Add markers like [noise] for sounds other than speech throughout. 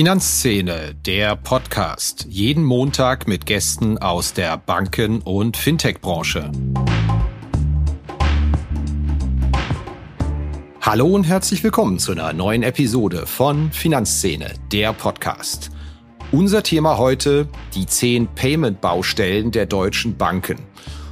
Finanzszene, der Podcast. Jeden Montag mit Gästen aus der Banken- und Fintech-Branche. Hallo und herzlich willkommen zu einer neuen Episode von Finanzszene, der Podcast. Unser Thema heute die zehn Payment-Baustellen der deutschen Banken.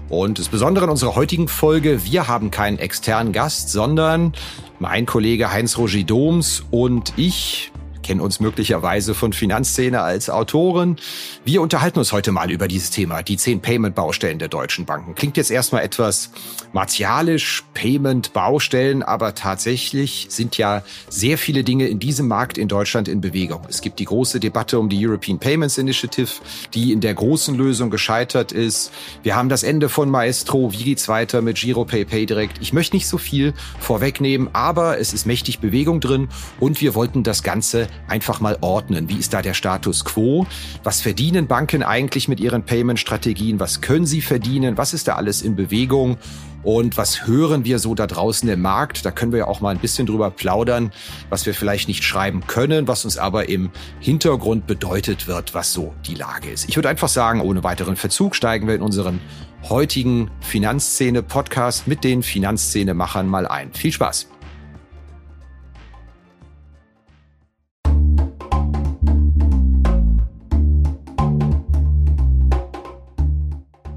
Und das Besondere in unserer heutigen Folge, wir haben keinen externen Gast, sondern mein Kollege Heinz-Roger Doms und ich, kennen uns möglicherweise von Finanzszene als Autoren. Wir unterhalten uns heute mal über dieses Thema, die zehn Payment-Baustellen der deutschen Banken. Klingt jetzt erstmal etwas martialisch, Payment-Baustellen, aber tatsächlich sind ja sehr viele Dinge in diesem Markt in Deutschland in Bewegung. Es gibt die große Debatte um die European Payments Initiative, die in der großen Lösung gescheitert ist. Wir haben das Ende von Maestro. Wie geht's weiter mit GiroPay Pay Direct? Ich möchte nicht so viel vorwegnehmen, aber es ist mächtig Bewegung drin und wir wollten das Ganze einfach mal ordnen. Wie ist da der Status quo? Was verdienen Banken eigentlich mit ihren Payment-Strategien? Was können sie verdienen? Was ist da alles in Bewegung? Und was hören wir so da draußen im Markt? Da können wir ja auch mal ein bisschen drüber plaudern, was wir vielleicht nicht schreiben können, was uns aber im Hintergrund bedeutet wird, was so die Lage ist. Ich würde einfach sagen, ohne weiteren Verzug steigen wir in unseren heutigen Finanzszene-Podcast mit den Finanzszene-Machern mal ein. Viel Spaß!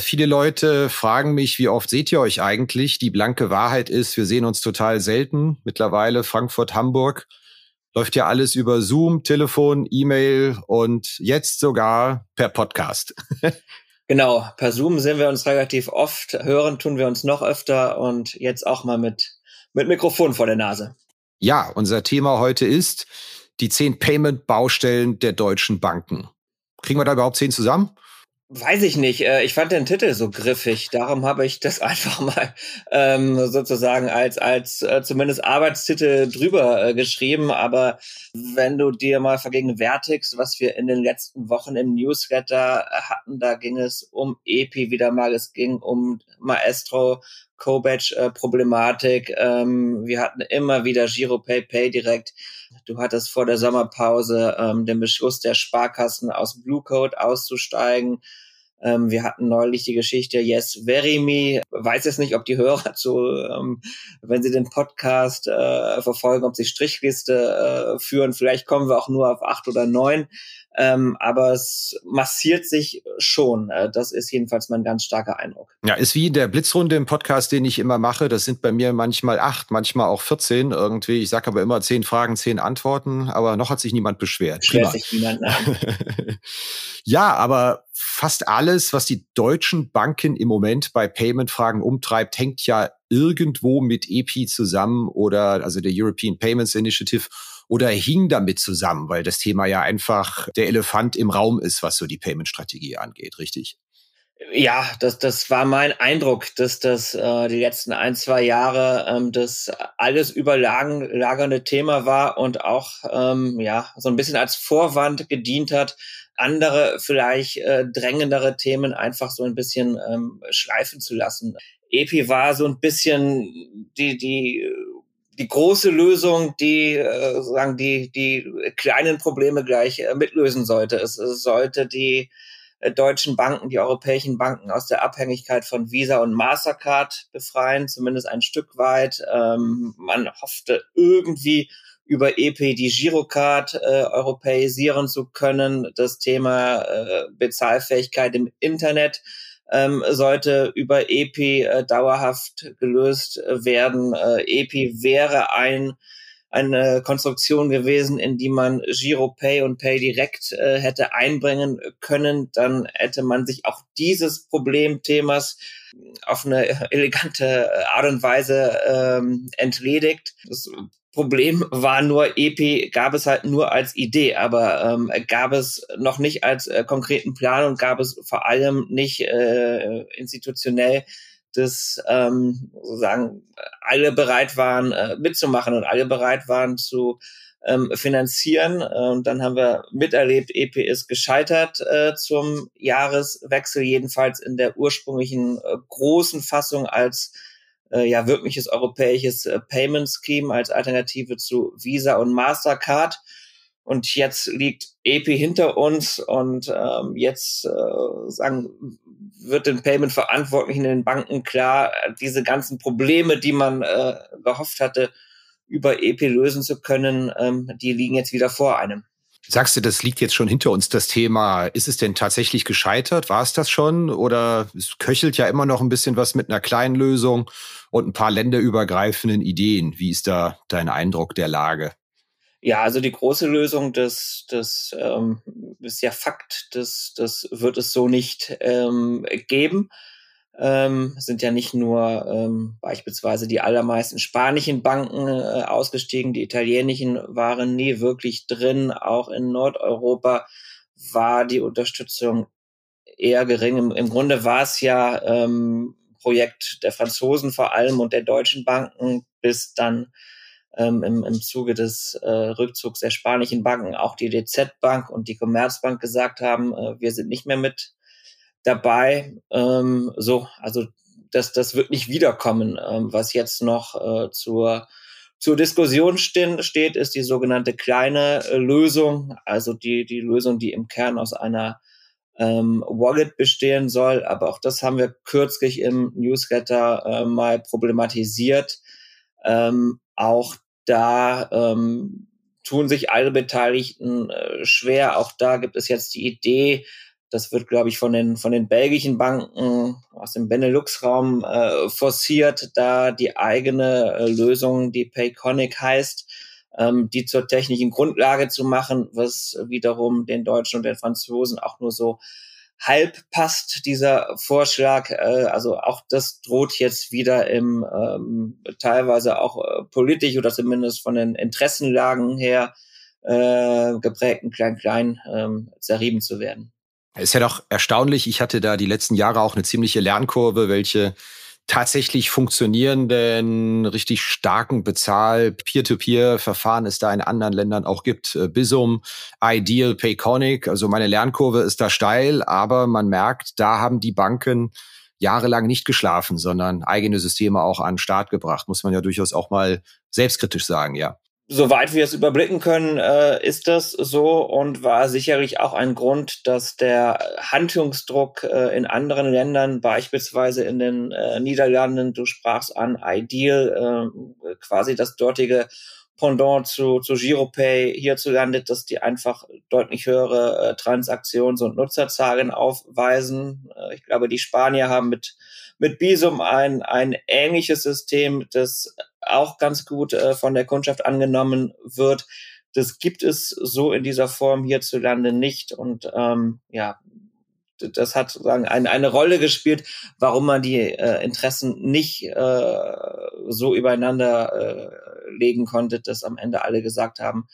Viele Leute fragen mich, wie oft seht ihr euch eigentlich? Die blanke Wahrheit ist, wir sehen uns total selten. Mittlerweile Frankfurt, Hamburg läuft ja alles über Zoom, Telefon, E-Mail und jetzt sogar per Podcast. [laughs] genau, per Zoom sehen wir uns relativ oft, hören tun wir uns noch öfter und jetzt auch mal mit, mit Mikrofon vor der Nase. Ja, unser Thema heute ist die zehn Payment-Baustellen der deutschen Banken. Kriegen wir da überhaupt zehn zusammen? Weiß ich nicht. Äh, ich fand den Titel so griffig. Darum habe ich das [laughs] einfach mal ähm, sozusagen als, als äh, zumindest Arbeitstitel drüber äh, geschrieben. Aber wenn du dir mal vergegenwärtigst, was wir in den letzten Wochen im Newsletter hatten, da ging es um EPI wieder mal, es ging um Maestro, Co-Batch-Problematik. Ähm, wir hatten immer wieder GiroPay, Pay direkt. Du hattest vor der Sommerpause ähm, den Beschluss der Sparkassen aus Blue Code auszusteigen. Ähm, wir hatten neulich die Geschichte Yes Very Me. Weiß jetzt nicht, ob die Hörer zu, ähm, wenn sie den Podcast äh, verfolgen, ob sie Strichliste äh, führen. Vielleicht kommen wir auch nur auf acht oder neun. Ähm, aber es massiert sich schon. Äh, das ist jedenfalls mein ganz starker Eindruck. Ja, ist wie in der Blitzrunde im Podcast, den ich immer mache. Das sind bei mir manchmal acht, manchmal auch 14 irgendwie. Ich sage aber immer zehn Fragen, zehn Antworten, aber noch hat sich niemand beschwert. Beschwert sich niemand. [laughs] ja, aber fast alles, was die deutschen Banken im Moment bei Payment-Fragen umtreibt, hängt ja irgendwo mit EPI zusammen oder also der European Payments Initiative oder hing damit zusammen, weil das Thema ja einfach der Elefant im Raum ist, was so die Payment-Strategie angeht, richtig? Ja, das, das war mein Eindruck, dass das äh, die letzten ein, zwei Jahre ähm, das alles überlagernde Thema war und auch ähm, ja so ein bisschen als Vorwand gedient hat, andere vielleicht äh, drängendere Themen einfach so ein bisschen ähm, schleifen zu lassen. EPI war so ein bisschen die, die die große Lösung, die äh, sagen die die kleinen Probleme gleich äh, mitlösen sollte. Es, sollte die äh, deutschen Banken, die europäischen Banken aus der Abhängigkeit von Visa und Mastercard befreien, zumindest ein Stück weit. Ähm, man hoffte irgendwie über EP die Girocard äh, europäisieren zu können. Das Thema äh, Bezahlfähigkeit im Internet ähm, sollte über EP äh, dauerhaft gelöst werden. Äh, EP wäre ein eine Konstruktion gewesen, in die man GiroPay und Pay direkt äh, hätte einbringen können, dann hätte man sich auch dieses Problemthemas auf eine elegante Art und Weise ähm, entledigt. Das Problem war nur, EP gab es halt nur als Idee, aber ähm, gab es noch nicht als äh, konkreten Plan und gab es vor allem nicht äh, institutionell, dass ähm, sozusagen alle bereit waren äh, mitzumachen und alle bereit waren zu ähm, finanzieren. Und dann haben wir miterlebt, EP ist gescheitert äh, zum Jahreswechsel, jedenfalls in der ursprünglichen äh, großen Fassung als ja wirkliches europäisches äh, Payment Scheme als Alternative zu Visa und Mastercard. Und jetzt liegt EPI hinter uns und ähm, jetzt äh, sagen, wird den Payment-Verantwortlichen in den Banken klar, diese ganzen Probleme, die man äh, gehofft hatte, über EPI lösen zu können, ähm, die liegen jetzt wieder vor einem. Sagst du, das liegt jetzt schon hinter uns, das Thema. Ist es denn tatsächlich gescheitert? War es das schon? Oder es köchelt ja immer noch ein bisschen was mit einer kleinen Lösung und ein paar länderübergreifenden Ideen. Wie ist da dein Eindruck der Lage? Ja, also die große Lösung, das, das ähm, ist ja Fakt, das, das wird es so nicht ähm, geben ähm, sind ja nicht nur ähm, beispielsweise die allermeisten spanischen Banken äh, ausgestiegen, die italienischen waren nie wirklich drin. Auch in Nordeuropa war die Unterstützung eher gering. Im, im Grunde war es ja ähm, Projekt der Franzosen vor allem und der deutschen Banken, bis dann ähm, im, im Zuge des äh, Rückzugs der spanischen Banken auch die DZ Bank und die Commerzbank gesagt haben, äh, wir sind nicht mehr mit dabei. Ähm, so, also das, das wird nicht wiederkommen. Ähm, was jetzt noch äh, zur, zur Diskussion stehen, steht, ist die sogenannte kleine äh, Lösung, also die, die Lösung, die im Kern aus einer ähm, Wallet bestehen soll. Aber auch das haben wir kürzlich im Newsletter äh, mal problematisiert. Ähm, auch da ähm, tun sich alle Beteiligten äh, schwer. Auch da gibt es jetzt die Idee, das wird, glaube ich, von den, von den belgischen Banken aus dem Benelux-Raum äh, forciert, da die eigene äh, Lösung, die Payconic heißt, ähm, die zur technischen Grundlage zu machen, was wiederum den Deutschen und den Franzosen auch nur so halb passt, dieser Vorschlag. Äh, also auch das droht jetzt wieder im ähm, teilweise auch äh, politisch oder zumindest von den Interessenlagen her äh, geprägten Klein-Klein ähm, zerrieben zu werden. Ist ja doch erstaunlich. Ich hatte da die letzten Jahre auch eine ziemliche Lernkurve, welche tatsächlich funktionierenden, richtig starken Bezahl-Peer-to-Peer-Verfahren es da in anderen Ländern auch gibt. Äh, Bisum, Ideal, Payconic. Also meine Lernkurve ist da steil, aber man merkt, da haben die Banken jahrelang nicht geschlafen, sondern eigene Systeme auch an den Start gebracht. Muss man ja durchaus auch mal selbstkritisch sagen, ja soweit wir es überblicken können, äh, ist das so und war sicherlich auch ein Grund, dass der Handlungsdruck äh, in anderen Ländern, beispielsweise in den äh, Niederlanden, du sprachst an Ideal, äh, quasi das dortige Pendant zu, zu Giropay hierzulande, dass die einfach deutlich höhere äh, Transaktions- und Nutzerzahlen aufweisen. Äh, ich glaube, die Spanier haben mit, mit Bisum ein, ein ähnliches System, das auch ganz gut äh, von der Kundschaft angenommen wird. Das gibt es so in dieser Form hierzulande nicht. Und ähm, ja, das hat sozusagen eine, eine Rolle gespielt, warum man die äh, Interessen nicht äh, so übereinander äh, legen konnte, dass am Ende alle gesagt haben,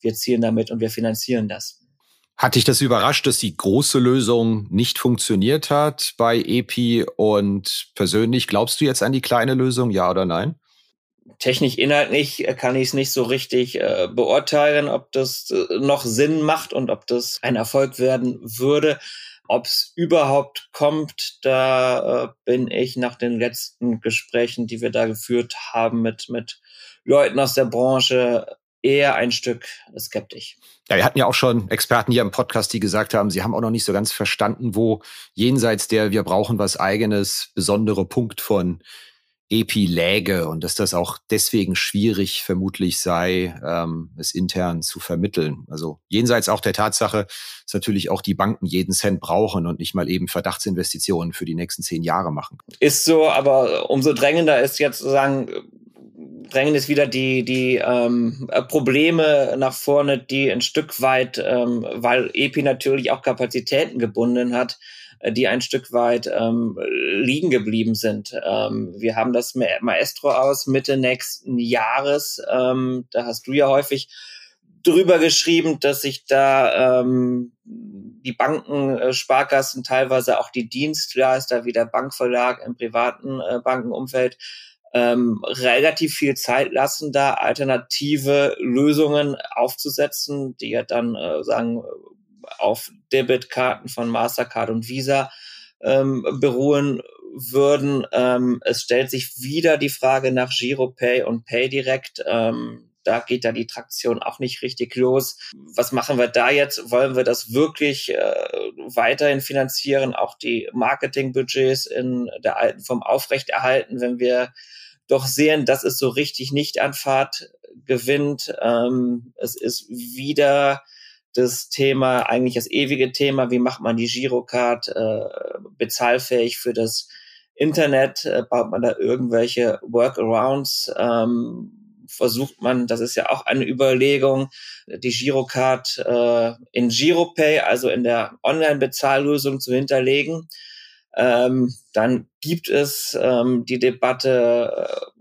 wir zielen damit und wir finanzieren das. Hat dich das überrascht, dass die große Lösung nicht funktioniert hat bei EPI? Und persönlich glaubst du jetzt an die kleine Lösung, ja oder nein? Technisch inhaltlich kann ich es nicht so richtig äh, beurteilen, ob das äh, noch Sinn macht und ob das ein Erfolg werden würde. Ob es überhaupt kommt, da äh, bin ich nach den letzten Gesprächen, die wir da geführt haben mit, mit Leuten aus der Branche, eher ein Stück skeptisch. Ja, wir hatten ja auch schon Experten hier im Podcast, die gesagt haben, sie haben auch noch nicht so ganz verstanden, wo jenseits der wir brauchen was eigenes besondere Punkt von EPI läge und dass das auch deswegen schwierig vermutlich sei, ähm, es intern zu vermitteln. Also jenseits auch der Tatsache, dass natürlich auch die Banken jeden Cent brauchen und nicht mal eben Verdachtsinvestitionen für die nächsten zehn Jahre machen. Ist so, aber umso drängender ist jetzt sozusagen drängen es wieder die, die ähm, Probleme nach vorne, die ein Stück weit, ähm, weil EPI natürlich auch Kapazitäten gebunden hat, die ein Stück weit ähm, liegen geblieben sind. Ähm, wir haben das Maestro aus Mitte nächsten Jahres. Ähm, da hast du ja häufig drüber geschrieben, dass sich da ähm, die Banken, äh, Sparkassen, teilweise auch die Dienstleister wie der Bankverlag im privaten äh, Bankenumfeld ähm, relativ viel Zeit lassen, da alternative Lösungen aufzusetzen, die ja dann äh, sagen auf Debitkarten von Mastercard und Visa ähm, beruhen würden. Ähm, es stellt sich wieder die Frage nach GiroPay und PayDirect. Ähm, da geht da die Traktion auch nicht richtig los. Was machen wir da jetzt? Wollen wir das wirklich äh, weiterhin finanzieren? Auch die Marketingbudgets in der alten Form aufrechterhalten, wenn wir doch sehen, dass es so richtig nicht an Fahrt gewinnt. Ähm, es ist wieder das Thema, eigentlich das ewige Thema, wie macht man die Girocard äh, bezahlfähig für das Internet? Äh, baut man da irgendwelche Workarounds? Ähm, versucht man, das ist ja auch eine Überlegung, die Girocard äh, in Giropay, also in der Online-Bezahllösung zu hinterlegen. Ähm, dann gibt es ähm, die Debatte, äh,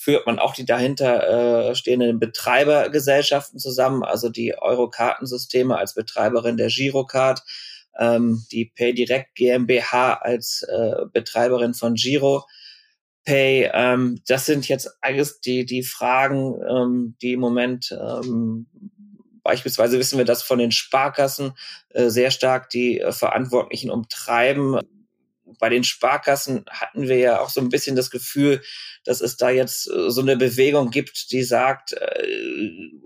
führt man auch die dahinter äh, stehenden Betreibergesellschaften zusammen, also die Euro-Kartensysteme als Betreiberin der Girocard, ähm, die PayDirect GmbH als äh, Betreiberin von Giro. Pay, ähm, das sind jetzt alles die, die Fragen, ähm, die im Moment ähm, beispielsweise wissen wir, dass von den Sparkassen äh, sehr stark die äh, Verantwortlichen umtreiben bei den Sparkassen hatten wir ja auch so ein bisschen das Gefühl, dass es da jetzt äh, so eine Bewegung gibt, die sagt, äh,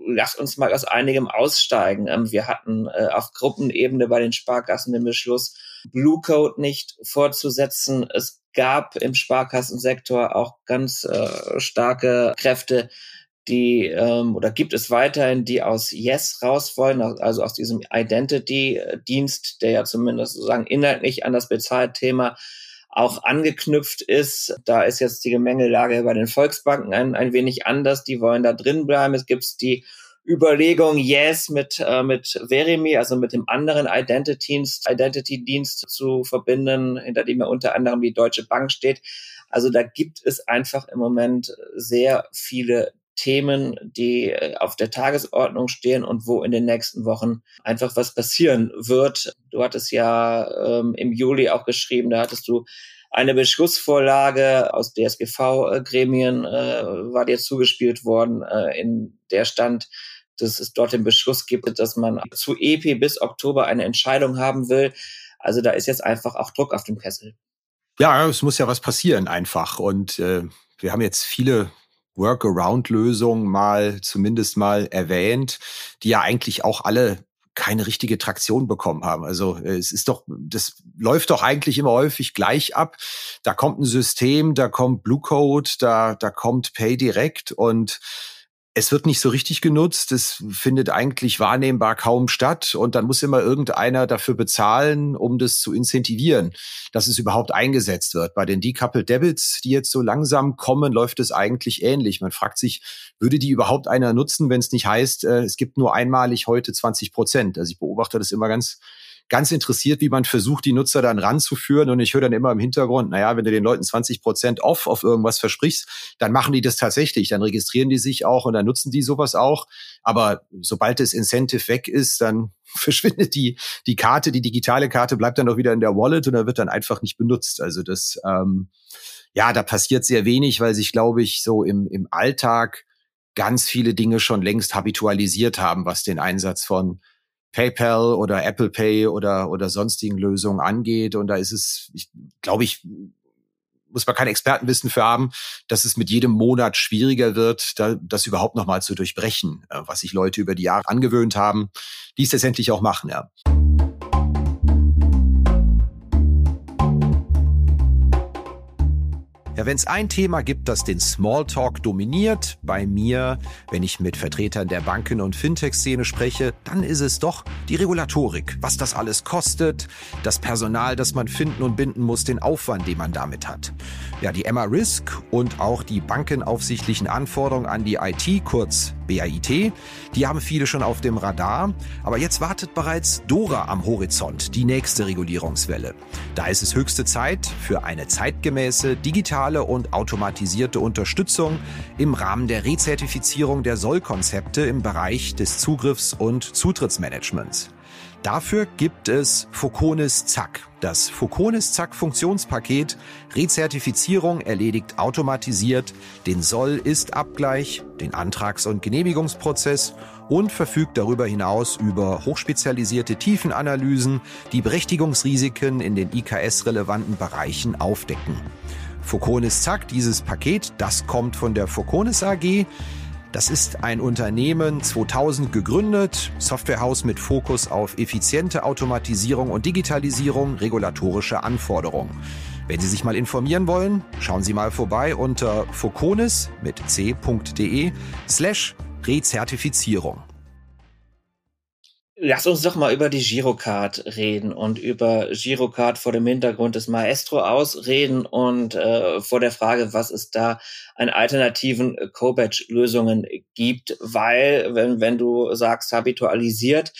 lass uns mal aus einigem aussteigen. Ähm, wir hatten äh, auf Gruppenebene bei den Sparkassen den Beschluss, Blue Code nicht fortzusetzen. Es gab im Sparkassensektor auch ganz starke Kräfte, die ähm, oder gibt es weiterhin, die aus Yes raus wollen, also aus diesem Identity-Dienst, der ja zumindest sozusagen inhaltlich an das Bezahlthema auch angeknüpft ist. Da ist jetzt die Gemengelage bei den Volksbanken ein, ein wenig anders. Die wollen da drin bleiben. Es gibt die Überlegung, Yes mit, äh, mit Verimi, also mit dem anderen Identity-Dienst Identity zu verbinden, hinter dem ja unter anderem die Deutsche Bank steht. Also da gibt es einfach im Moment sehr viele Themen, die äh, auf der Tagesordnung stehen und wo in den nächsten Wochen einfach was passieren wird. Du hattest ja ähm, im Juli auch geschrieben, da hattest du eine Beschlussvorlage aus DSGV-Gremien äh, war dir zugespielt worden, äh, in der stand, dass es dort den Beschluss gibt, dass man zu EP bis Oktober eine Entscheidung haben will. Also da ist jetzt einfach auch Druck auf dem Kessel. Ja, es muss ja was passieren einfach. Und äh, wir haben jetzt viele Workaround-Lösungen mal zumindest mal erwähnt, die ja eigentlich auch alle keine richtige Traktion bekommen haben. Also es ist doch, das läuft doch eigentlich immer häufig gleich ab. Da kommt ein System, da kommt Blue Code, da, da kommt Pay Direct und es wird nicht so richtig genutzt. Es findet eigentlich wahrnehmbar kaum statt. Und dann muss immer irgendeiner dafür bezahlen, um das zu incentivieren, dass es überhaupt eingesetzt wird. Bei den Decoupled Debits, die jetzt so langsam kommen, läuft es eigentlich ähnlich. Man fragt sich, würde die überhaupt einer nutzen, wenn es nicht heißt, äh, es gibt nur einmalig heute 20 Prozent? Also ich beobachte das immer ganz ganz interessiert, wie man versucht, die Nutzer dann ranzuführen. Und ich höre dann immer im Hintergrund, naja, wenn du den Leuten 20 Prozent off auf irgendwas versprichst, dann machen die das tatsächlich. Dann registrieren die sich auch und dann nutzen die sowas auch. Aber sobald das Incentive weg ist, dann [laughs] verschwindet die, die Karte, die digitale Karte bleibt dann auch wieder in der Wallet und dann wird dann einfach nicht benutzt. Also das, ähm, ja, da passiert sehr wenig, weil sich, glaube ich, so im, im Alltag ganz viele Dinge schon längst habitualisiert haben, was den Einsatz von PayPal oder Apple Pay oder, oder sonstigen Lösungen angeht. Und da ist es, ich glaube ich, muss man kein Expertenwissen für haben, dass es mit jedem Monat schwieriger wird, da, das überhaupt nochmal zu durchbrechen, äh, was sich Leute über die Jahre angewöhnt haben, die es letztendlich auch machen, ja. Ja, wenn es ein Thema gibt, das den Smalltalk dominiert, bei mir, wenn ich mit Vertretern der Banken- und Fintech-Szene spreche, dann ist es doch die Regulatorik. Was das alles kostet, das Personal, das man finden und binden muss, den Aufwand, den man damit hat. Ja, die Emma Risk und auch die bankenaufsichtlichen Anforderungen an die IT, kurz BAIT, die haben viele schon auf dem Radar. Aber jetzt wartet bereits Dora am Horizont, die nächste Regulierungswelle. Da ist es höchste Zeit für eine zeitgemäße, digitale und automatisierte Unterstützung im Rahmen der Rezertifizierung der Sollkonzepte im Bereich des Zugriffs- und Zutrittsmanagements. Dafür gibt es Foconis Zack. Das Foconis Zack Funktionspaket Rezertifizierung erledigt automatisiert den Soll-Ist-Abgleich, den Antrags- und Genehmigungsprozess und verfügt darüber hinaus über hochspezialisierte Tiefenanalysen, die Berechtigungsrisiken in den IKS-relevanten Bereichen aufdecken. Foconis Zack, dieses Paket, das kommt von der Foconis AG. Das ist ein Unternehmen 2000 gegründet, Softwarehaus mit Fokus auf effiziente Automatisierung und Digitalisierung regulatorischer Anforderungen. Wenn Sie sich mal informieren wollen, schauen Sie mal vorbei unter foconis mit c.de slash Rezertifizierung. Lass uns doch mal über die Girocard reden und über Girocard vor dem Hintergrund des Maestro ausreden und äh, vor der Frage, was es da an alternativen Co-Batch-Lösungen gibt, weil wenn, wenn du sagst habitualisiert,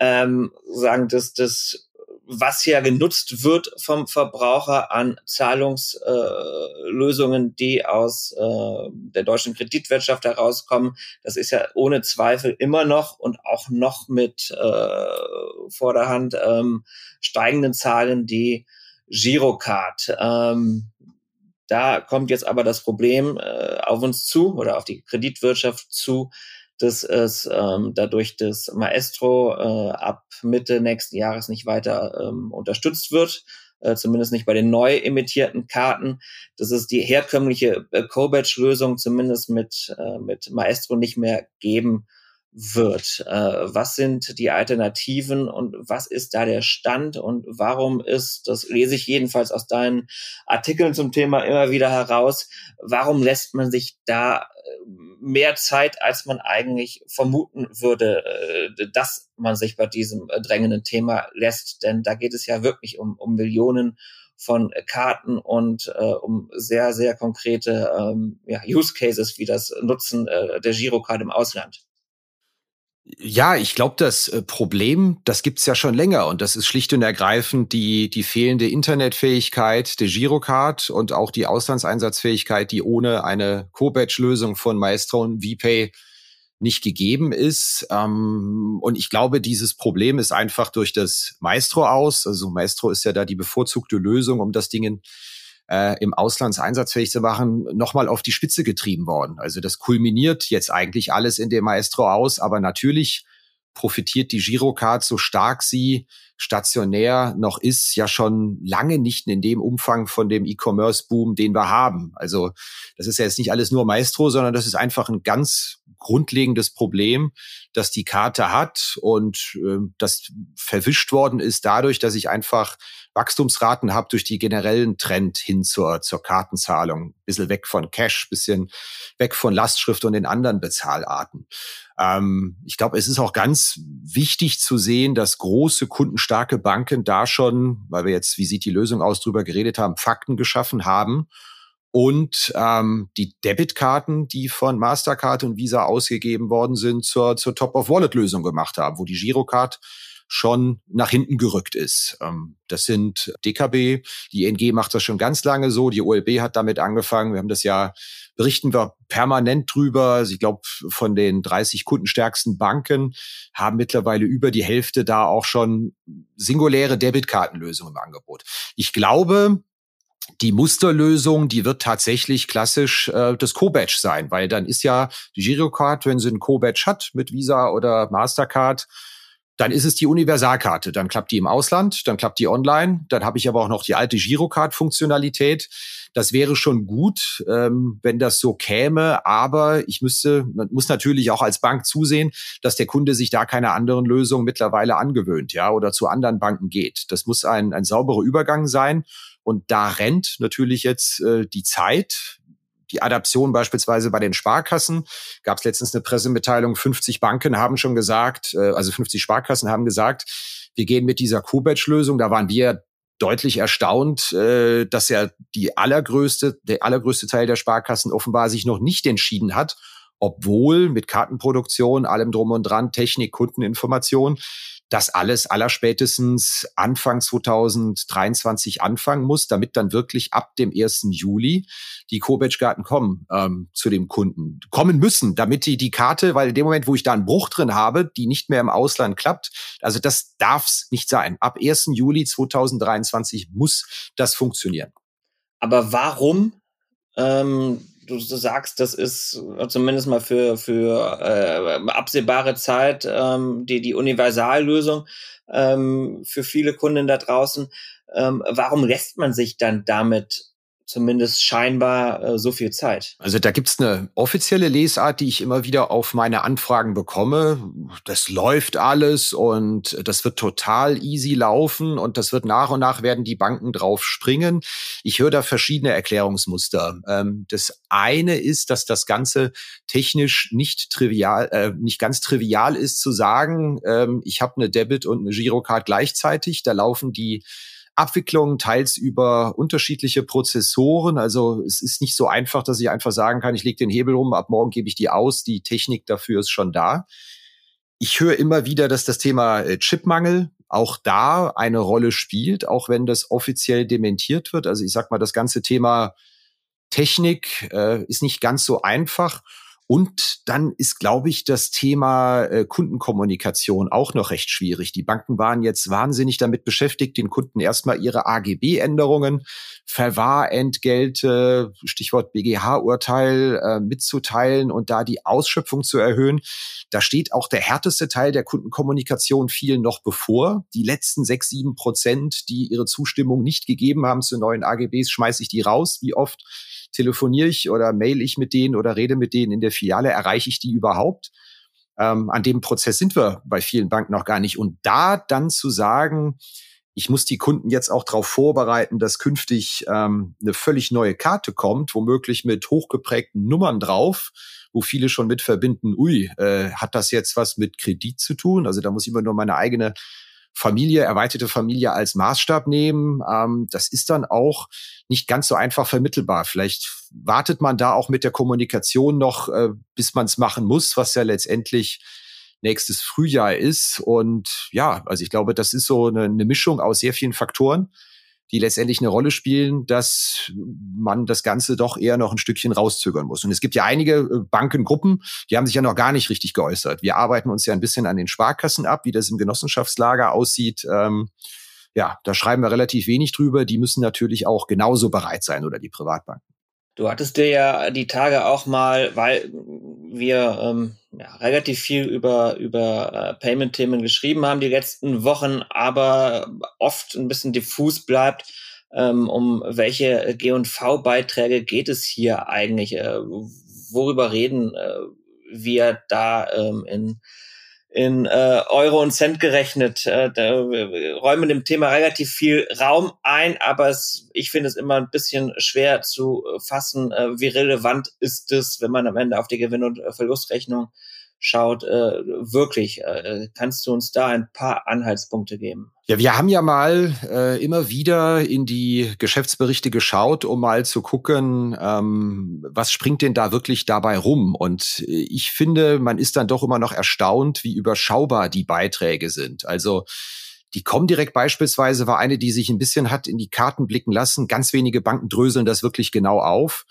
ähm, sagen, dass das was ja genutzt wird vom Verbraucher an Zahlungslösungen, äh, die aus äh, der deutschen Kreditwirtschaft herauskommen, das ist ja ohne Zweifel immer noch und auch noch mit äh, Vorderhand ähm, steigenden Zahlen die Girocard. Ähm, da kommt jetzt aber das Problem äh, auf uns zu oder auf die Kreditwirtschaft zu, dass es ähm, dadurch das Maestro äh, ab Mitte nächsten Jahres nicht weiter ähm, unterstützt wird, äh, zumindest nicht bei den neu emittierten Karten. Das ist die herkömmliche äh, Co-Batch-Lösung zumindest mit, äh, mit Maestro nicht mehr geben wird. Äh, was sind die Alternativen und was ist da der Stand und warum ist, das lese ich jedenfalls aus deinen Artikeln zum Thema immer wieder heraus, warum lässt man sich da äh, mehr Zeit, als man eigentlich vermuten würde, äh, dass man sich bei diesem äh, drängenden Thema lässt. Denn da geht es ja wirklich um, um Millionen von Karten und äh, um sehr, sehr konkrete ähm, ja, Use Cases wie das Nutzen äh, der Girocard im Ausland. Ja, ich glaube, das äh, Problem, das gibt's ja schon länger und das ist schlicht und ergreifend die, die fehlende Internetfähigkeit der Girocard und auch die Auslandseinsatzfähigkeit, die ohne eine Co-Batch-Lösung von Maestro und VPay nicht gegeben ist. Ähm, und ich glaube, dieses Problem ist einfach durch das Maestro aus. Also Maestro ist ja da die bevorzugte Lösung, um das Ding in äh, im Auslands einsatzfähig zu machen, nochmal auf die Spitze getrieben worden. Also das kulminiert jetzt eigentlich alles in dem Maestro aus, aber natürlich profitiert die Girocard so stark sie stationär noch ist, ja schon lange nicht in dem Umfang von dem E-Commerce-Boom, den wir haben. Also das ist ja jetzt nicht alles nur Maestro, sondern das ist einfach ein ganz grundlegendes Problem, das die Karte hat und äh, das verwischt worden ist dadurch, dass ich einfach Wachstumsraten habe durch die generellen Trend hin zur, zur Kartenzahlung. Bisschen weg von Cash, bisschen weg von Lastschrift und den anderen Bezahlarten. Ähm, ich glaube, es ist auch ganz wichtig zu sehen, dass große kundenstarke Banken da schon, weil wir jetzt, wie sieht die Lösung aus, drüber geredet haben, Fakten geschaffen haben und ähm, die Debitkarten, die von Mastercard und Visa ausgegeben worden sind, zur, zur Top-of-Wallet-Lösung gemacht haben, wo die Girocard schon nach hinten gerückt ist. Ähm, das sind DKB, die ING macht das schon ganz lange so, die OLB hat damit angefangen. Wir haben das ja, berichten wir permanent drüber. Ich glaube, von den 30 kundenstärksten Banken haben mittlerweile über die Hälfte da auch schon singuläre Debitkartenlösungen im Angebot. Ich glaube, die Musterlösung, die wird tatsächlich klassisch äh, das Co-Badge sein, weil dann ist ja die Girocard, wenn sie ein Co-Badge hat mit Visa oder Mastercard, dann ist es die Universalkarte. Dann klappt die im Ausland, dann klappt die online. Dann habe ich aber auch noch die alte Girocard-Funktionalität. Das wäre schon gut, ähm, wenn das so käme. Aber ich müsste, muss natürlich auch als Bank zusehen, dass der Kunde sich da keine anderen Lösungen mittlerweile angewöhnt, ja, oder zu anderen Banken geht. Das muss ein, ein sauberer Übergang sein. Und da rennt natürlich jetzt äh, die Zeit. Die Adaption beispielsweise bei den Sparkassen gab es letztens eine Pressemitteilung. 50 Banken haben schon gesagt, äh, also 50 Sparkassen haben gesagt, wir gehen mit dieser Q-Badge-Lösung. Da waren wir deutlich erstaunt, äh, dass ja die allergrößte, der allergrößte Teil der Sparkassen offenbar sich noch nicht entschieden hat, obwohl mit Kartenproduktion, allem drum und dran, Technik, Kundeninformation, das alles allerspätestens Anfang 2023 anfangen muss, damit dann wirklich ab dem 1. Juli die Co-Badge-Karten kommen ähm, zu dem Kunden. Kommen müssen, damit die die Karte, weil in dem Moment, wo ich da einen Bruch drin habe, die nicht mehr im Ausland klappt, also das darf's nicht sein. Ab 1. Juli 2023 muss das funktionieren. Aber warum ähm, du, sagst, das ist zumindest mal für, für äh, absehbare Zeit ähm, die, die Universallösung ähm, für viele Kunden da draußen. Ähm, warum lässt man sich dann damit zumindest scheinbar äh, so viel Zeit. Also da gibt's eine offizielle Lesart, die ich immer wieder auf meine Anfragen bekomme. Das läuft alles und das wird total easy laufen und das wird nach und nach werden die Banken drauf springen. Ich höre da verschiedene Erklärungsmuster. Ähm, das eine ist, dass das Ganze technisch nicht trivial, äh, nicht ganz trivial ist zu sagen, ähm, ich habe eine Debit und eine Girocard gleichzeitig. Da laufen die Abwicklung, teils über unterschiedliche Prozessoren. Also es ist nicht so einfach, dass ich einfach sagen kann, ich lege den Hebel rum, ab morgen gebe ich die aus. Die Technik dafür ist schon da. Ich höre immer wieder, dass das Thema äh, Chipmangel auch da eine Rolle spielt, auch wenn das offiziell dementiert wird. Also ich sag mal, das ganze Thema Technik äh, ist nicht ganz so einfach. Und dann ist, glaube ich, das Thema äh, Kundenkommunikation auch noch recht schwierig. Die Banken waren jetzt wahnsinnig damit beschäftigt, den Kunden erstmal ihre AGB-Änderungen, Verwahrentgelte, Stichwort BGH-Urteil äh, mitzuteilen und da die Ausschöpfung zu erhöhen. Da steht auch der härteste Teil der Kundenkommunikation vielen noch bevor. Die letzten sechs, sieben Prozent, die ihre Zustimmung nicht gegeben haben zu neuen AGBs, schmeiße ich die raus. Wie oft telefoniere ich oder mail ich mit denen oder rede mit denen in der Filiale, erreiche ich die überhaupt? Ähm, an dem Prozess sind wir bei vielen Banken noch gar nicht. Und da dann zu sagen, ich muss die Kunden jetzt auch darauf vorbereiten, dass künftig ähm, eine völlig neue Karte kommt, womöglich mit hochgeprägten Nummern drauf, wo viele schon mit verbinden, ui, äh, hat das jetzt was mit Kredit zu tun? Also da muss ich immer nur meine eigene Familie, erweiterte Familie als Maßstab nehmen. Ähm, das ist dann auch nicht ganz so einfach vermittelbar. Vielleicht wartet man da auch mit der Kommunikation noch, äh, bis man es machen muss, was ja letztendlich nächstes Frühjahr ist. Und ja, also ich glaube, das ist so eine, eine Mischung aus sehr vielen Faktoren die letztendlich eine Rolle spielen, dass man das Ganze doch eher noch ein Stückchen rauszögern muss. Und es gibt ja einige äh, Bankengruppen, die haben sich ja noch gar nicht richtig geäußert. Wir arbeiten uns ja ein bisschen an den Sparkassen ab, wie das im Genossenschaftslager aussieht. Ähm, ja, da schreiben wir relativ wenig drüber. Die müssen natürlich auch genauso bereit sein oder die Privatbanken. Du hattest dir ja die Tage auch mal, weil wir ähm, ja, relativ viel über, über äh, Payment-Themen geschrieben haben die letzten Wochen, aber oft ein bisschen diffus bleibt, ähm, um welche G&V-Beiträge geht es hier eigentlich? Äh, worüber reden äh, wir da ähm, in in äh, Euro und Cent gerechnet. Äh, da räumen dem Thema relativ viel Raum ein, aber es, ich finde es immer ein bisschen schwer zu fassen, äh, wie relevant ist es, wenn man am Ende auf die Gewinn- und Verlustrechnung schaut. Äh, wirklich, äh, kannst du uns da ein paar Anhaltspunkte geben? Ja, wir haben ja mal äh, immer wieder in die Geschäftsberichte geschaut, um mal zu gucken, ähm, was springt denn da wirklich dabei rum. Und äh, ich finde, man ist dann doch immer noch erstaunt, wie überschaubar die Beiträge sind. Also die Comdirect beispielsweise war eine, die sich ein bisschen hat in die Karten blicken lassen. Ganz wenige Banken dröseln das wirklich genau auf.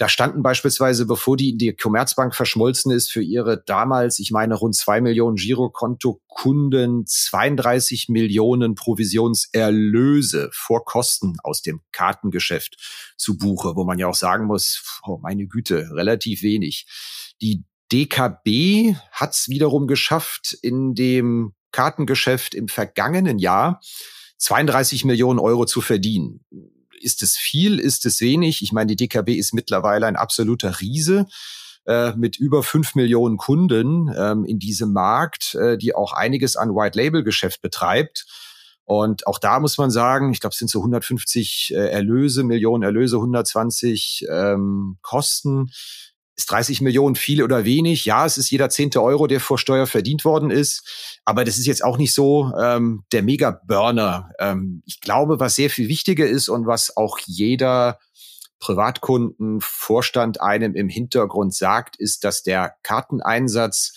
Da standen beispielsweise, bevor die in die Commerzbank verschmolzen ist, für ihre damals, ich meine, rund zwei Millionen Girokonto-Kunden 32 Millionen Provisionserlöse vor Kosten aus dem Kartengeschäft zu Buche, wo man ja auch sagen muss, oh meine Güte, relativ wenig. Die DKB hat es wiederum geschafft, in dem Kartengeschäft im vergangenen Jahr 32 Millionen Euro zu verdienen ist es viel, ist es wenig? Ich meine, die DKB ist mittlerweile ein absoluter Riese äh, mit über fünf Millionen Kunden ähm, in diesem Markt, äh, die auch einiges an White-Label-Geschäft betreibt. Und auch da muss man sagen, ich glaube, es sind so 150 äh, Erlöse, Millionen Erlöse, 120 ähm, Kosten. Ist 30 Millionen viel oder wenig? Ja, es ist jeder zehnte Euro, der vor Steuer verdient worden ist. Aber das ist jetzt auch nicht so ähm, der Mega-Burner. Ähm, ich glaube, was sehr viel wichtiger ist und was auch jeder Privatkunden, Vorstand einem im Hintergrund sagt, ist, dass der Karteneinsatz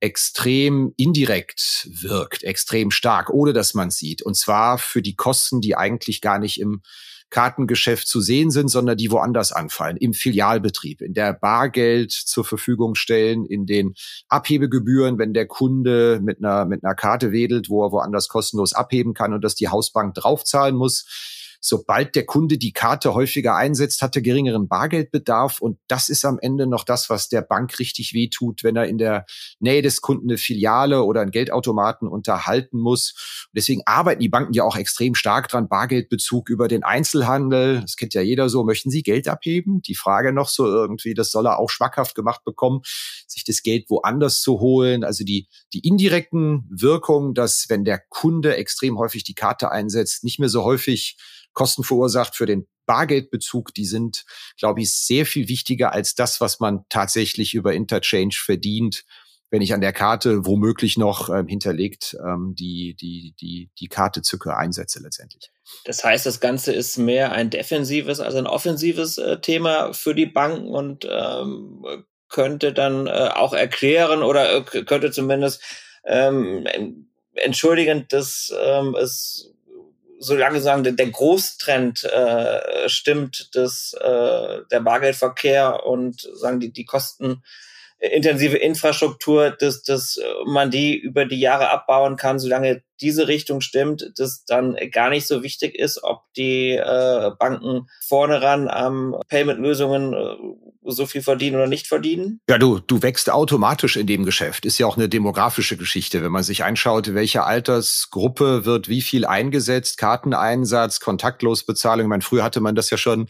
extrem indirekt wirkt, extrem stark, ohne dass man sieht. Und zwar für die Kosten, die eigentlich gar nicht im Kartengeschäft zu sehen sind, sondern die woanders anfallen, im Filialbetrieb, in der Bargeld zur Verfügung stellen, in den Abhebegebühren, wenn der Kunde mit einer, mit einer Karte wedelt, wo er woanders kostenlos abheben kann und das die Hausbank draufzahlen muss sobald der Kunde die Karte häufiger einsetzt, hat er geringeren Bargeldbedarf. Und das ist am Ende noch das, was der Bank richtig wehtut, wenn er in der Nähe des Kunden eine Filiale oder einen Geldautomaten unterhalten muss. Und deswegen arbeiten die Banken ja auch extrem stark dran, Bargeldbezug über den Einzelhandel. Das kennt ja jeder so. Möchten Sie Geld abheben? Die Frage noch so irgendwie, das soll er auch schmackhaft gemacht bekommen, sich das Geld woanders zu holen. Also die, die indirekten Wirkungen, dass wenn der Kunde extrem häufig die Karte einsetzt, nicht mehr so häufig Kosten verursacht für den Bargeldbezug, die sind, glaube ich, sehr viel wichtiger als das, was man tatsächlich über Interchange verdient, wenn ich an der Karte womöglich noch ähm, hinterlegt ähm, die, die, die, die Karte Zücke einsetze letztendlich. Das heißt, das Ganze ist mehr ein defensives als ein offensives äh, Thema für die Banken und ähm, könnte dann äh, auch erklären oder äh, könnte zumindest ähm, entschuldigen, dass ähm, es solange sagen, der, der Großtrend äh, stimmt, dass äh, der Bargeldverkehr und sagen die, die Kosten intensive Infrastruktur, dass, dass man die über die Jahre abbauen kann, solange diese Richtung stimmt, dass dann gar nicht so wichtig ist, ob die äh, Banken vorne ran am Payment-Lösungen äh, so viel verdienen oder nicht verdienen? Ja, du, du wächst automatisch in dem Geschäft. Ist ja auch eine demografische Geschichte. Wenn man sich anschaut, welche Altersgruppe wird wie viel eingesetzt, Karteneinsatz, Kontaktlosbezahlung. Ich meine, früher hatte man das ja schon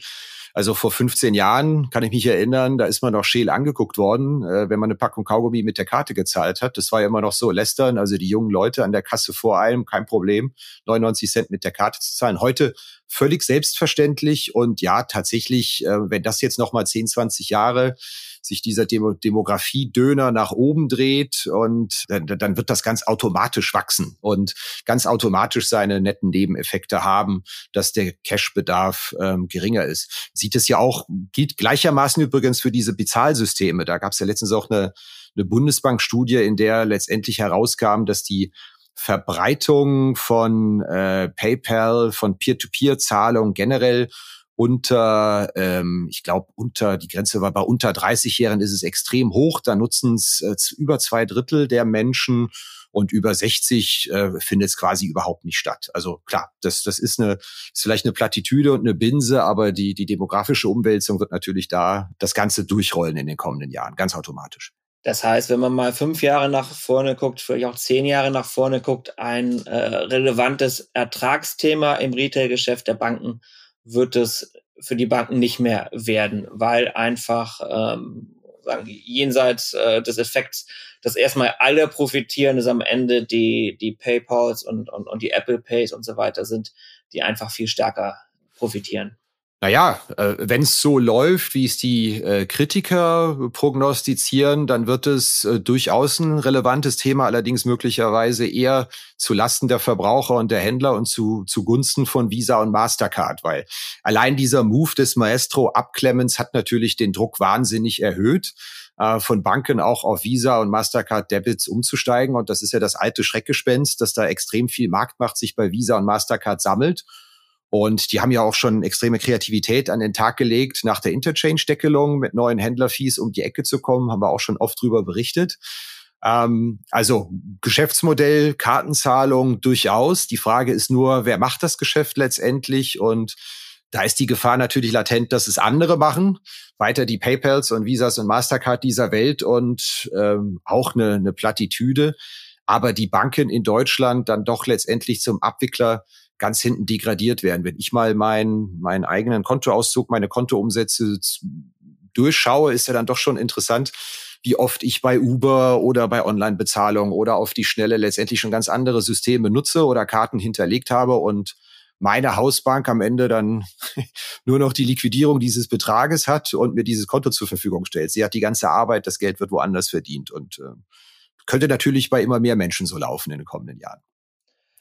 also vor 15 Jahren kann ich mich erinnern, da ist man noch scheel angeguckt worden, äh, wenn man eine Packung Kaugummi mit der Karte gezahlt hat. Das war ja immer noch so lästern, also die jungen Leute an der Kasse vor allem, kein Problem, 99 Cent mit der Karte zu zahlen. Heute völlig selbstverständlich und ja, tatsächlich, äh, wenn das jetzt noch mal 10, 20 Jahre sich dieser Demo Demografie-Döner nach oben dreht und dann, dann wird das ganz automatisch wachsen und ganz automatisch seine netten Nebeneffekte haben, dass der Cash-Bedarf ähm, geringer ist. Sieht es ja auch, gilt gleichermaßen übrigens für diese Bezahlsysteme. Da gab es ja letztens auch eine, eine Bundesbank-Studie, in der letztendlich herauskam, dass die Verbreitung von äh, PayPal, von Peer-to-Peer-Zahlungen generell unter, ähm, ich glaube, unter, die Grenze war bei unter 30-Jährigen ist es extrem hoch. Da nutzen es äh, über zwei Drittel der Menschen und über 60 äh, findet es quasi überhaupt nicht statt. Also klar, das, das ist eine, ist vielleicht eine Plattitüde und eine Binse, aber die, die demografische Umwälzung wird natürlich da das Ganze durchrollen in den kommenden Jahren, ganz automatisch. Das heißt, wenn man mal fünf Jahre nach vorne guckt, vielleicht auch zehn Jahre nach vorne guckt, ein äh, relevantes Ertragsthema im Retailgeschäft der Banken wird es für die Banken nicht mehr werden, weil einfach ähm, sagen jenseits äh, des Effekts, dass erstmal alle profitieren, dass am Ende die die PayPals und, und und die Apple Pays und so weiter sind, die einfach viel stärker profitieren. Naja, äh, wenn es so läuft, wie es die äh, Kritiker prognostizieren, dann wird es äh, durchaus ein relevantes Thema, allerdings möglicherweise eher zu Lasten der Verbraucher und der Händler und zu zugunsten von Visa und Mastercard, weil allein dieser Move des Maestro Abklemmens hat natürlich den Druck wahnsinnig erhöht äh, von Banken auch auf Visa und Mastercard Debits umzusteigen. Und das ist ja das alte Schreckgespenst, dass da extrem viel Marktmacht sich bei Visa und Mastercard sammelt. Und die haben ja auch schon extreme Kreativität an den Tag gelegt, nach der Interchange-Deckelung mit neuen Händlerfees um die Ecke zu kommen, haben wir auch schon oft drüber berichtet. Ähm, also Geschäftsmodell, Kartenzahlung durchaus. Die Frage ist nur, wer macht das Geschäft letztendlich? Und da ist die Gefahr natürlich latent, dass es andere machen. Weiter die PayPals und Visas und Mastercard dieser Welt und ähm, auch eine, eine Plattitüde. Aber die Banken in Deutschland dann doch letztendlich zum Abwickler ganz hinten degradiert werden. Wenn ich mal meinen meinen eigenen Kontoauszug, meine Kontoumsätze durchschaue, ist ja dann doch schon interessant, wie oft ich bei Uber oder bei Online-Bezahlung oder auf die Schnelle letztendlich schon ganz andere Systeme nutze oder Karten hinterlegt habe und meine Hausbank am Ende dann [laughs] nur noch die Liquidierung dieses Betrages hat und mir dieses Konto zur Verfügung stellt. Sie hat die ganze Arbeit, das Geld wird woanders verdient und äh, könnte natürlich bei immer mehr Menschen so laufen in den kommenden Jahren.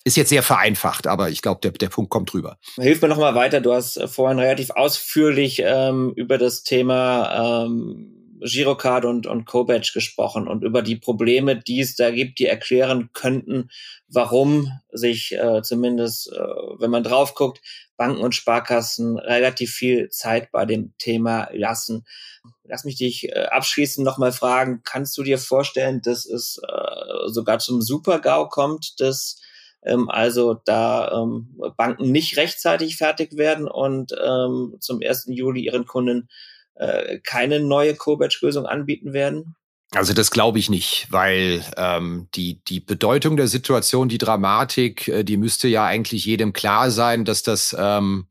Ist jetzt sehr vereinfacht, aber ich glaube, der, der Punkt kommt drüber. Hilf mir nochmal weiter. Du hast äh, vorhin relativ ausführlich ähm, über das Thema ähm, Girocard und, und Co-Badge gesprochen und über die Probleme, die es da gibt, die erklären könnten, warum sich äh, zumindest, äh, wenn man drauf guckt, Banken und Sparkassen relativ viel Zeit bei dem Thema lassen. Lass mich dich äh, abschließend nochmal fragen, kannst du dir vorstellen, dass es äh, sogar zum Super-GAU kommt, dass ähm, also da ähm, Banken nicht rechtzeitig fertig werden und ähm, zum 1. Juli ihren Kunden äh, keine neue Co-Batch-Lösung anbieten werden? Also das glaube ich nicht, weil ähm, die, die Bedeutung der Situation, die Dramatik, äh, die müsste ja eigentlich jedem klar sein, dass das, ähm,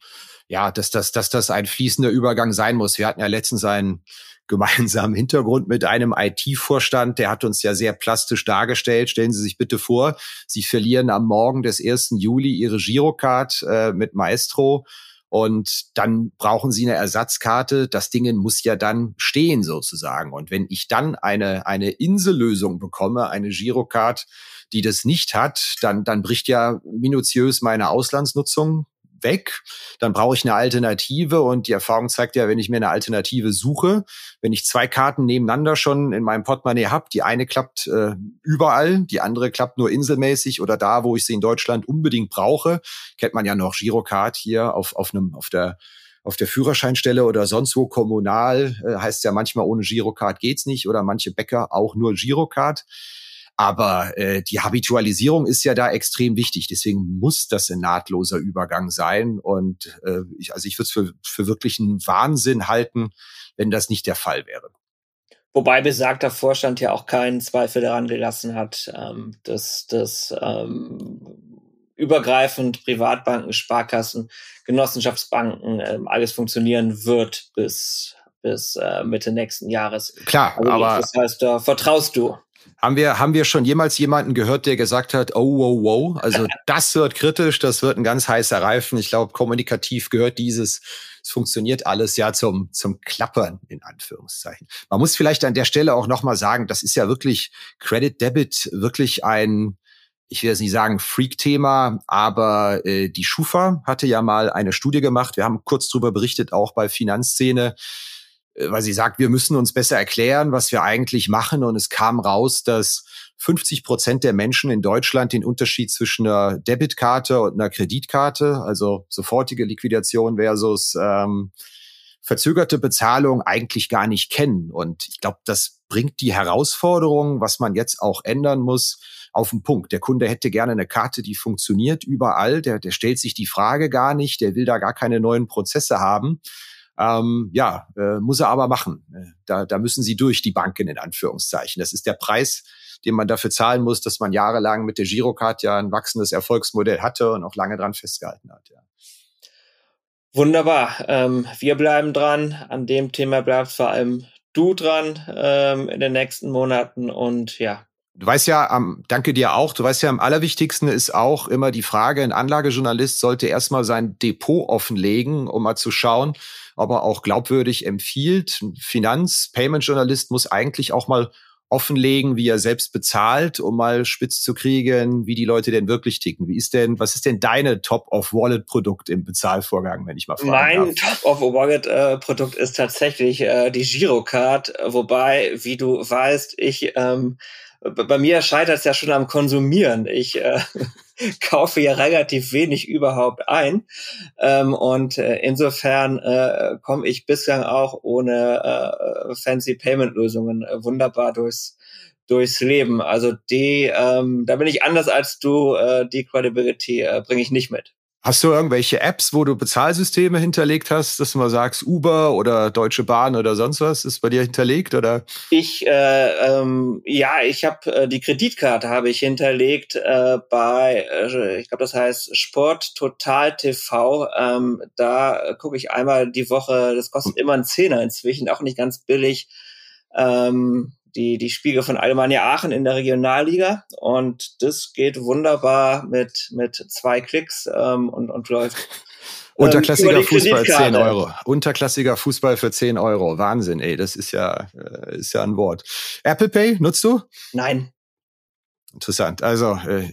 ja, dass das, dass das ein fließender Übergang sein muss. Wir hatten ja letztens einen [laughs] gemeinsamen Hintergrund mit einem IT-Vorstand, der hat uns ja sehr plastisch dargestellt. Stellen Sie sich bitte vor, Sie verlieren am Morgen des 1. Juli Ihre Girocard äh, mit Maestro und dann brauchen Sie eine Ersatzkarte. Das Ding muss ja dann stehen sozusagen. Und wenn ich dann eine, eine Insellösung bekomme, eine Girocard, die das nicht hat, dann, dann bricht ja minutiös meine Auslandsnutzung weg, dann brauche ich eine Alternative und die Erfahrung zeigt ja, wenn ich mir eine Alternative suche, wenn ich zwei Karten nebeneinander schon in meinem Portemonnaie habe, die eine klappt äh, überall, die andere klappt nur inselmäßig oder da, wo ich sie in Deutschland unbedingt brauche, kennt man ja noch Girocard hier auf, auf einem, auf der auf der Führerscheinstelle oder sonst wo kommunal äh, heißt ja manchmal ohne Girocard geht's nicht oder manche Bäcker auch nur Girocard. Aber äh, die Habitualisierung ist ja da extrem wichtig. Deswegen muss das ein nahtloser Übergang sein. Und äh, ich, also ich würde es für, für wirklich einen Wahnsinn halten, wenn das nicht der Fall wäre. Wobei besagter Vorstand ja auch keinen Zweifel daran gelassen hat, ähm, dass das ähm, übergreifend Privatbanken, Sparkassen, Genossenschaftsbanken ähm, alles funktionieren wird bis bis äh, Mitte nächsten Jahres. Klar, also, aber das heißt, da vertraust du. Haben wir, haben wir schon jemals jemanden gehört, der gesagt hat, oh, wow, wow, also [laughs] das wird kritisch, das wird ein ganz heißer Reifen. Ich glaube, kommunikativ gehört dieses, es funktioniert alles ja zum, zum Klappern, in Anführungszeichen. Man muss vielleicht an der Stelle auch nochmal sagen, das ist ja wirklich Credit Debit, wirklich ein, ich will jetzt nicht sagen Freak-Thema, aber äh, die Schufa hatte ja mal eine Studie gemacht. Wir haben kurz drüber berichtet, auch bei Finanzszene weil sie sagt, wir müssen uns besser erklären, was wir eigentlich machen. Und es kam raus, dass 50 Prozent der Menschen in Deutschland den Unterschied zwischen einer Debitkarte und einer Kreditkarte, also sofortige Liquidation versus ähm, verzögerte Bezahlung, eigentlich gar nicht kennen. Und ich glaube, das bringt die Herausforderung, was man jetzt auch ändern muss, auf den Punkt. Der Kunde hätte gerne eine Karte, die funktioniert überall. Der, der stellt sich die Frage gar nicht. Der will da gar keine neuen Prozesse haben. Ähm, ja, äh, muss er aber machen. Äh, da, da müssen sie durch, die Banken in Anführungszeichen. Das ist der Preis, den man dafür zahlen muss, dass man jahrelang mit der Girocard ja ein wachsendes Erfolgsmodell hatte und auch lange dran festgehalten hat. Ja. Wunderbar. Ähm, wir bleiben dran. An dem Thema bleibt vor allem du dran ähm, in den nächsten Monaten. Und ja, Du weißt ja, am, danke dir auch, du weißt ja, am allerwichtigsten ist auch immer die Frage, ein Anlagejournalist sollte erstmal sein Depot offenlegen, um mal zu schauen, ob er auch glaubwürdig empfiehlt. Ein Finanz-Payment-Journalist muss eigentlich auch mal offenlegen, wie er selbst bezahlt, um mal spitz zu kriegen, wie die Leute denn wirklich ticken. Wie ist denn, was ist denn deine Top-of-Wallet-Produkt im Bezahlvorgang, wenn ich mal fragen Mein Top-of-Wallet-Produkt ist tatsächlich äh, die Girocard, wobei, wie du weißt, ich ähm, bei mir scheitert es ja schon am Konsumieren. Ich äh, [laughs] kaufe ja relativ wenig überhaupt ein. Ähm, und äh, insofern äh, komme ich bislang auch ohne äh, fancy Payment-Lösungen äh, wunderbar durchs durchs Leben. Also die, ähm, da bin ich anders als du, äh, die Credibility äh, bringe ich nicht mit. Hast du irgendwelche Apps, wo du Bezahlsysteme hinterlegt hast, dass du mal sagst, Uber oder Deutsche Bahn oder sonst was ist bei dir hinterlegt oder? Ich äh, ähm, ja, ich habe äh, die Kreditkarte habe ich hinterlegt äh, bei, äh, ich glaube, das heißt Sport Total TV. Ähm, da gucke ich einmal die Woche. Das kostet immer einen Zehner inzwischen, auch nicht ganz billig. Ähm, die, die Spiegel von Alemannia Aachen in der Regionalliga. Und das geht wunderbar mit, mit zwei Klicks ähm, und, und läuft. [laughs] Unterklassiger ähm, Fußball 10 Euro. Unterklassiger Fußball für 10 Euro. Wahnsinn, ey. Das ist ja, äh, ist ja ein Wort. Apple Pay nutzt du? Nein. Interessant. Also äh,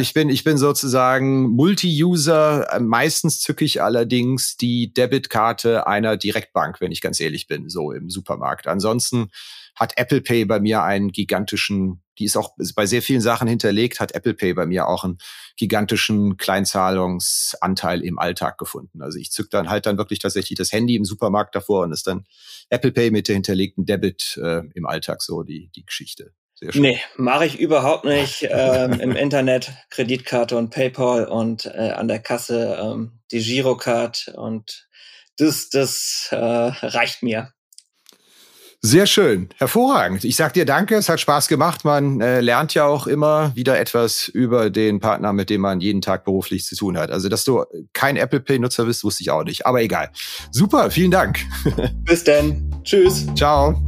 ich bin ich bin sozusagen Multi-User. Meistens zücke ich allerdings die Debitkarte einer Direktbank, wenn ich ganz ehrlich bin, so im Supermarkt. Ansonsten hat Apple Pay bei mir einen gigantischen, die ist auch bei sehr vielen Sachen hinterlegt, hat Apple Pay bei mir auch einen gigantischen Kleinzahlungsanteil im Alltag gefunden. Also ich zück dann halt dann wirklich tatsächlich das Handy im Supermarkt davor und ist dann Apple Pay mit der hinterlegten Debit äh, im Alltag so die, die Geschichte. Sehr schön. Nee, mache ich überhaupt nicht. ähm, Im Internet Kreditkarte und PayPal und äh, an der Kasse ähm, die Girocard und das, das äh, reicht mir. Sehr schön, hervorragend. Ich sag dir danke, es hat Spaß gemacht. Man äh, lernt ja auch immer wieder etwas über den Partner, mit dem man jeden Tag beruflich zu tun hat. Also, dass du kein Apple Pay-Nutzer bist, wusste ich auch nicht. Aber egal. Super, vielen Dank. [laughs] Bis dann. Tschüss. Ciao.